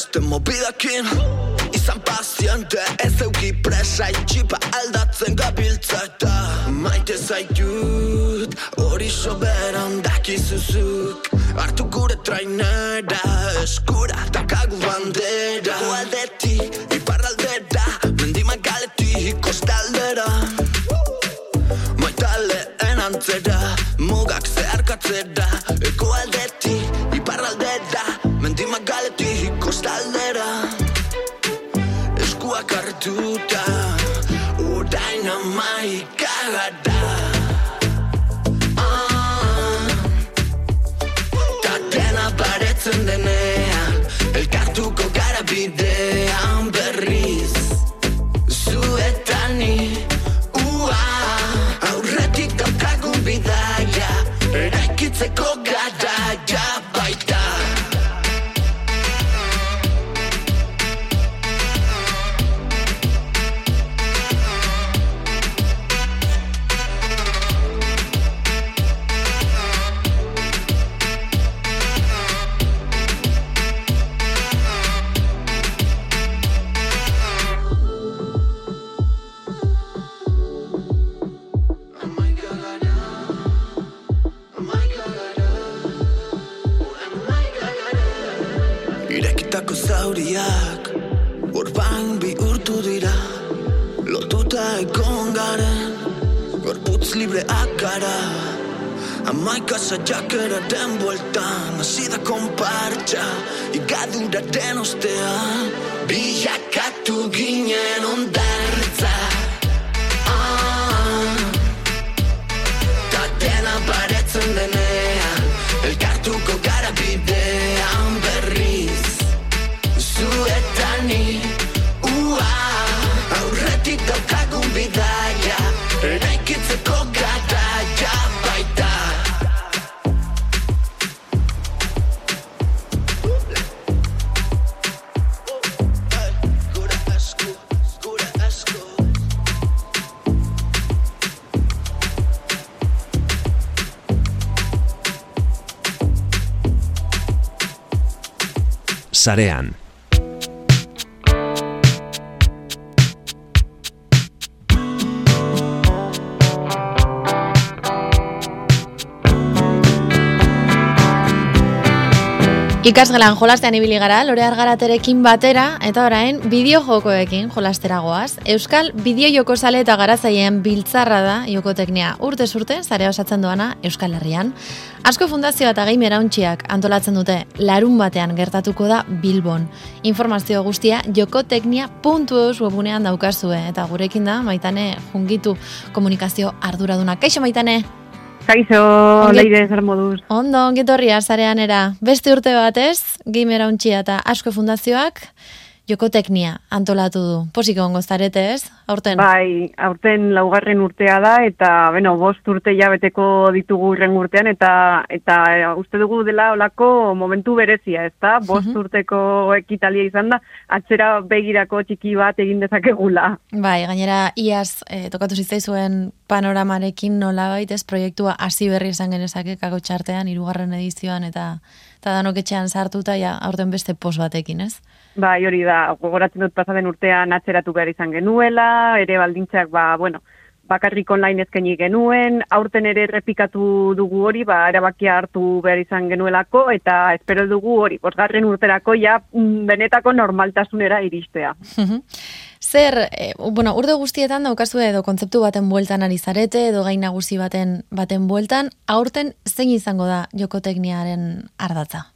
hainbeste mobidakin Izan paziente, ez euki presa Itxipa aldatzen gabiltza eta Maite zaitut, hori soberan dakizuzuk Hartu gure trainera, eskura takagu bandera. Gualdetik, iparraldera, mendimagaletik kostaldera. Maitaleen antzera, mugak zeharkatzera libreak gara Amaika saiakera den bueltan Hasi da konpartxa Igadura den ostean Bilakatu ginen ondartza ah. Sarean. Ikasgelan jolastean ibili gara, lore argaraterekin batera, eta orain bideo jokoekin jolasteragoaz. Euskal bideo joko sale eta garazaieen biltzarra da jokoteknia urte urte zare osatzen doana Euskal Herrian. Asko fundazioa eta gaimera untxiak antolatzen dute larun batean gertatuko da Bilbon. Informazio guztia jokoteknia.eus webunean daukazue, eta gurekin da, maitane, jungitu komunikazio arduraduna. Kaixo, maitane? Kaixo, leire zer moduz. Ondo, ongetorria zarean era. Beste urte batez, Gimera Untxia eta Asko Fundazioak jokoteknia antolatu du. Posiko ongo zarete ez, aurten? Bai, aurten laugarren urtea da, eta, beno, bost urte jabeteko ditugu irren urtean, eta, eta e, uste dugu dela olako momentu berezia, ez da? Bost Mhm. urteko ekitalia izan da, atzera begirako txiki bat egin dezakegula. Bai, gainera iaz eh, tokatu zitzaizuen panoramarekin nola baitez proiektua hasi berri izan genezake kako txartean, irugarren edizioan eta eta danok etxean sartuta ja aurten beste pos batekin, ez? Bai, hori da, gogoratzen dut pasaden urtean atzeratu behar izan genuela, ere baldintzak, ba, bueno, bakarrik online ezkeni genuen, aurten ere errepikatu dugu hori, ba, erabakia hartu behar izan genuelako, eta espero dugu hori, bosgarren urterako ja mm, benetako normaltasunera iristea. Zer, eh, bueno, urde guztietan daukazu edo kontzeptu baten bueltan ari zarete, edo gain nagusi baten baten bueltan, aurten zein izango da jokotekniaren ardatza?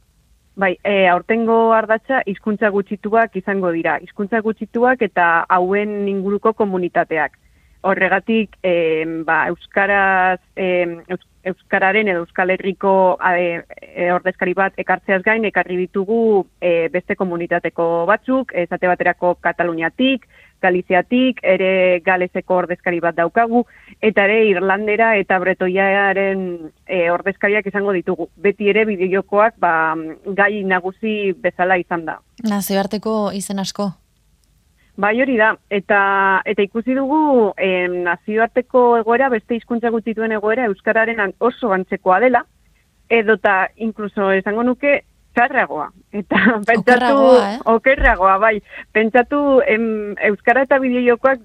Bai, e, aurtengo ardatza hizkuntza gutxituak izango dira. Hizkuntza gutxituak eta hauen inguruko komunitateak. Horregatik, e, ba, euskaraz, e, eus- euskararen edo euskal herriko e, e, ordezkari bat ekartzeaz gain ekarri ditugu e, beste komunitateko batzuk, esate baterako Kataluniatik, Galiziatik, ere galeseko ordezkari bat daukagu, eta ere Irlandera eta Bretoiaren e, ordezkariak izango ditugu. Beti ere bideojokoak ba, gai nagusi bezala izan da. Nazioarteko izen asko. Bai hori da, eta, eta ikusi dugu em, nazioarteko egoera, beste hizkuntza gutituen egoera, Euskararen oso antzekoa dela, edota inkluso esango nuke txarragoa. Eta pentsatu, Okerragoa, eh? okerragoa, bai. Pentsatu em, Euskara eta bideojokoak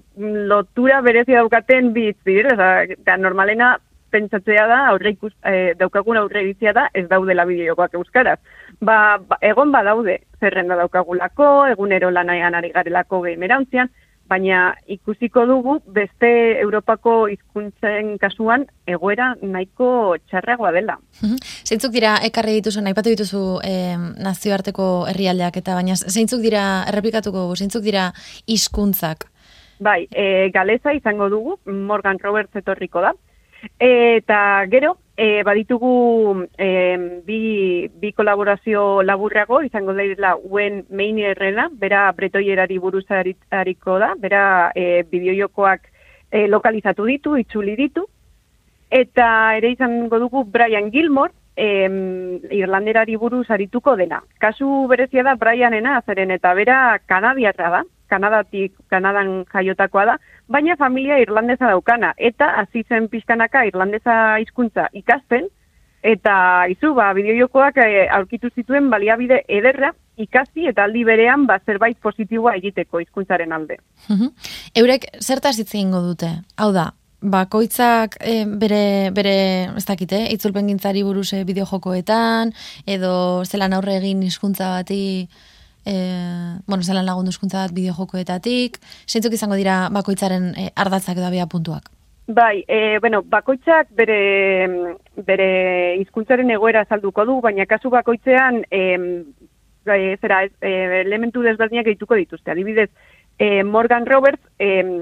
lotura berezia daukaten bitz, dir, eta normalena pentsatzea da, aurre ikus, eh, daukagun aurre iritzia da, ez daudela bideojokoak euskaraz. Ba, ba, egon badaude, zerrenda daukagulako, egunero lanaian ari garelako gehimerantzian, baina ikusiko dugu beste Europako hizkuntzen kasuan egoera nahiko txarragoa dela. Mhm. Zeintzuk dira ekarri dituzu, aipatu dituzu eh, nazioarteko herrialdeak eta baina zeintzuk dira errepikatuko dugu, zeintzuk dira hizkuntzak? Bai, e, galeza izango dugu, Morgan Roberts etorriko da. Eta gero, e, baditugu e, bi, bi kolaborazio laburrago, izango daizela uen meinierrena, bera bretoierari buruz ari- ariko da, bera e, bideojokoak e, lokalizatu ditu, itzuli ditu, eta ere izango dugu Brian Gilmore, em, irlanderari buruz arituko dena. Kasu berezia da Brianena, zeren eta bera kanadiarra da, Kanadatik, Kanadan jaiotakoa da, baina familia irlandesa daukana, eta hasi zen pixkanaka irlandesa hizkuntza ikasten, eta izu, ba, bideojokoak e, aurkitu zituen baliabide ederra ikasi eta aldi berean ba, zerbait positiboa egiteko hizkuntzaren alde. Eurek zertaz hitz egingo dute? Hau da, bakoitzak eh, bere, bere, ez dakite, itzulpen gintzari buruz eh, bideojokoetan, edo zelan aurre egin hizkuntza bati, eh, bueno, zelan lagundu hizkuntza bat bideojokoetatik, zeintzuk izango dira bakoitzaren eh, ardatzak edo abia puntuak? Bai, e, bueno, bakoitzak bere, bere hizkuntzaren egoera azalduko du, baina kasu bakoitzean em, e, zera, e, elementu desberdinak gehituko dituzte. Adibidez, e, Morgan Roberts em,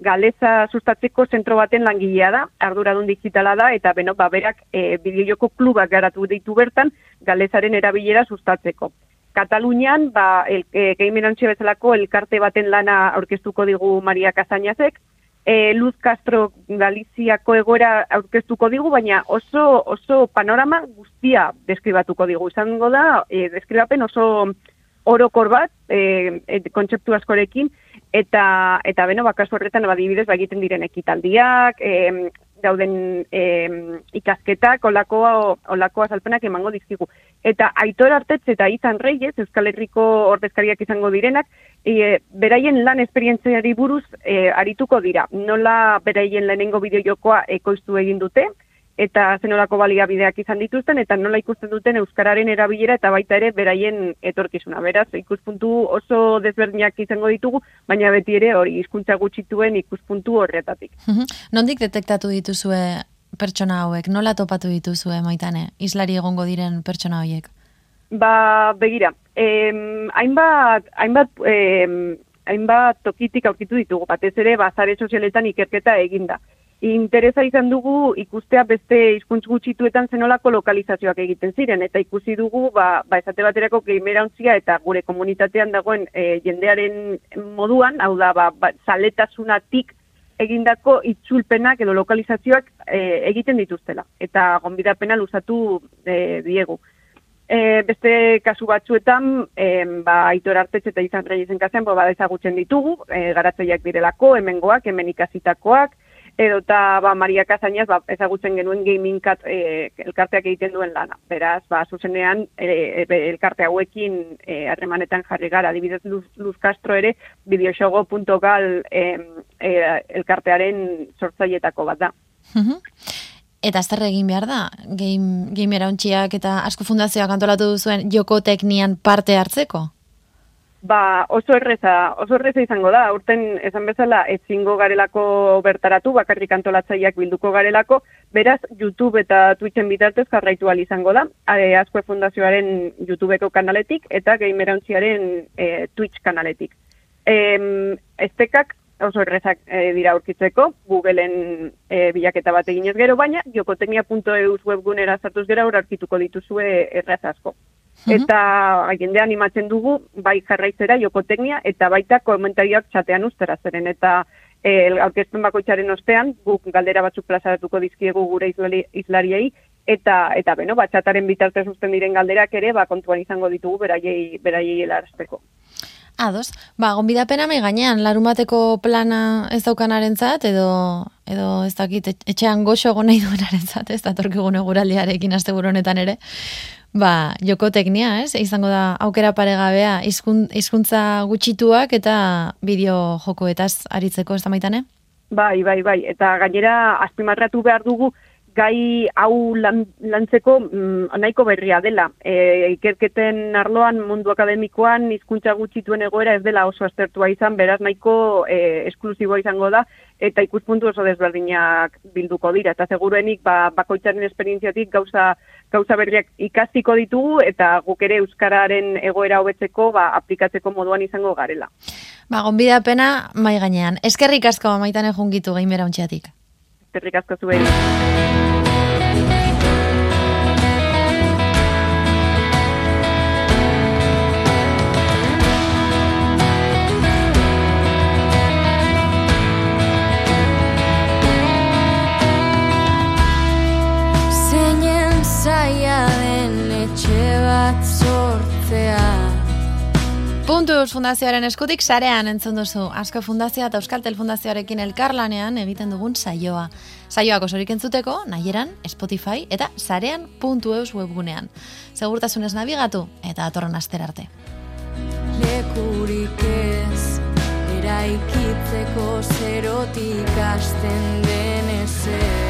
galeza sustatzeko zentro baten langilea da, arduradun digitala da, eta beno, baberak e, bideojoko klubak garatu ditu bertan galezaren erabilera sustatzeko. Katalunian, ba, el, e, gehimenantxe bezalako elkarte baten lana aurkeztuko digu Maria Casañazek, e, Luz Castro Galiziako egoera aurkeztuko digu, baina oso, oso panorama guztia deskribatuko digu. Izango da, e, deskribapen oso orokor bat, e, e, kontzeptu askorekin, eta, eta beno, bakasu horretan, badibidez, ba, egiten diren ekitaldiak, e, dauden em, ikasketak, olako, olako azalpenak emango dizkigu. Eta Aitor Artetz eta Izan Reyes, Euskal Herriko ordezkariak izango direnak, e, beraien lan esperientziari buruz e, arituko dira. Nola beraien lehenengo bideojokoa ekoiztu egin dute, eta zenolako baliabideak izan dituzten, eta nola ikusten duten Euskararen erabilera eta baita ere beraien etorkizuna. Beraz, ikuspuntu oso desberdinak izango ditugu, baina beti ere hori hizkuntza gutxituen ikuspuntu horretatik. Mhm. Nondik detektatu dituzue pertsona hauek? Nola topatu dituzue, maitane? Islari egongo diren pertsona hauek? Ba, begira, em, hainbat, hainbat, em, hainbat tokitik aurkitu ditugu, batez ere, bazare sozialetan ikerketa eginda. Interesa izan dugu ikustea beste hizkuntz gutxituetan zenolako lokalizazioak egiten ziren, eta ikusi dugu, ba, ba esate baterako geimerantzia eta gure komunitatean dagoen e, jendearen moduan, hau da, ba, ba, zaletasunatik egindako itzulpenak edo lokalizazioak e, egiten dituztela. Eta gonbidapena luzatu e, diegu. E, beste kasu batzuetan, e, ba, aitor artetxe eta izan reiezen kasean, ba, ezagutzen ditugu, e, garatzaileak direlako, hemengoak, hemen ikasitakoak, edo eta ba, Maria Kazainaz ba, ezagutzen genuen gaming kat, e, elkarteak egiten duen lana. Beraz, ba, zuzenean e, e, elkarte hauekin e, harremanetan jarri gara, adibidez Luz, Luz Castro ere, bideoxogo.gal e, e, elkartearen sortzaietako bat da. Eta zer egin behar da? Game, game erauntxiak eta asko fundazioak antolatu duzuen joko teknian parte hartzeko? Ba, oso erreza, oso erreza izango da, urten esan bezala ezingo garelako bertaratu, bakarrik antolatzaileak bilduko garelako, beraz YouTube eta Twitchen bitartez jarraitu ahal izango da, e, Azkue Fundazioaren YouTubeko kanaletik eta Gamerauntziaren e, Twitch kanaletik. E, estekak oso errezak e, dira aurkitzeko, Googleen e, bilaketa bat eginez gero, baina jokoteknia.eus webgunera zartuz gero aurkituko dituzue erraz asko. Eta jende animatzen dugu, bai jarraitzera jokoteknia, eta baita komentarioak txatean ustera zeren. Eta e, aurkezpen bakoitzaren ostean, guk galdera batzuk plazaratuko dizkiegu gure izlari- izlariei, eta, eta beno, ba, txataren bitartez usten diren galderak ere, ba, kontuan izango ditugu beraiei, beraiei helarazteko. Ados, ba, gonbidapena mai gainean, larun bateko plana ez daukanarentzat edo edo ez dakit et- etxean goxo egon nahi duenarentzat, ez datorkigun eguraldiarekin asteburu honetan ere. Ba, joko teknia, ez? Izango da aukera paregabea hizkun- hizkuntza gutxituak eta bideo jokoetaz aritzeko, ez da maitane? Bai, bai, bai. Eta gainera azpimarratu behar dugu gai hau lan, lantzeko mm, nahiko berria dela. E, ikerketen arloan mundu akademikoan hizkuntza gutxituen egoera ez dela oso aztertua izan, beraz nahiko e, esklusiboa izango da eta ikuspuntu oso desberdinak bilduko dira. Eta seguruenik ba, bakoitzaren esperientziatik gauza gauza berriak ikasiko ditugu eta guk ere euskararen egoera hobetzeko ba, aplikatzeko moduan izango garela. Ba, gonbidapena mai gainean. Eskerrik asko maitane jungitu gaimera untxeatik. Zerrik asko zuei. Zaila den etxe bat Puntuz Fundazioaren eskutik sarean entzun duzu. Asko Fundazioa eta Euskaltel Fundazioarekin elkarlanean egiten dugun saioa. Saioak osorik entzuteko, nahieran, Spotify eta sarean.eus webgunean. Segurtasunez nabigatu eta atorren aster arte. lekurik ez Eraikitzeko zerotik hasten den ezer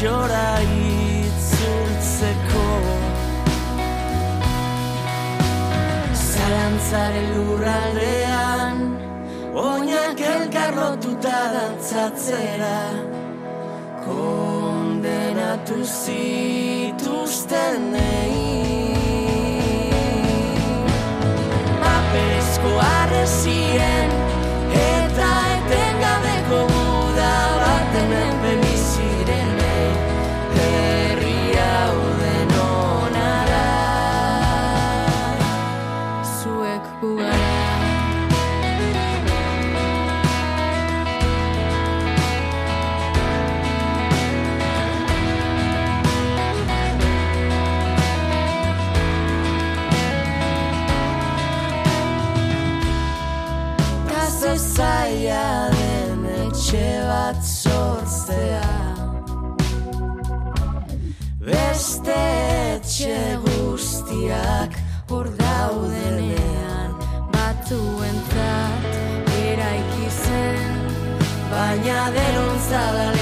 goxora itzultzeko. Zalantzaren lurraldean Oinak elkarrotuta dantzatzera. Kondenatu zituztenei baina denon zadale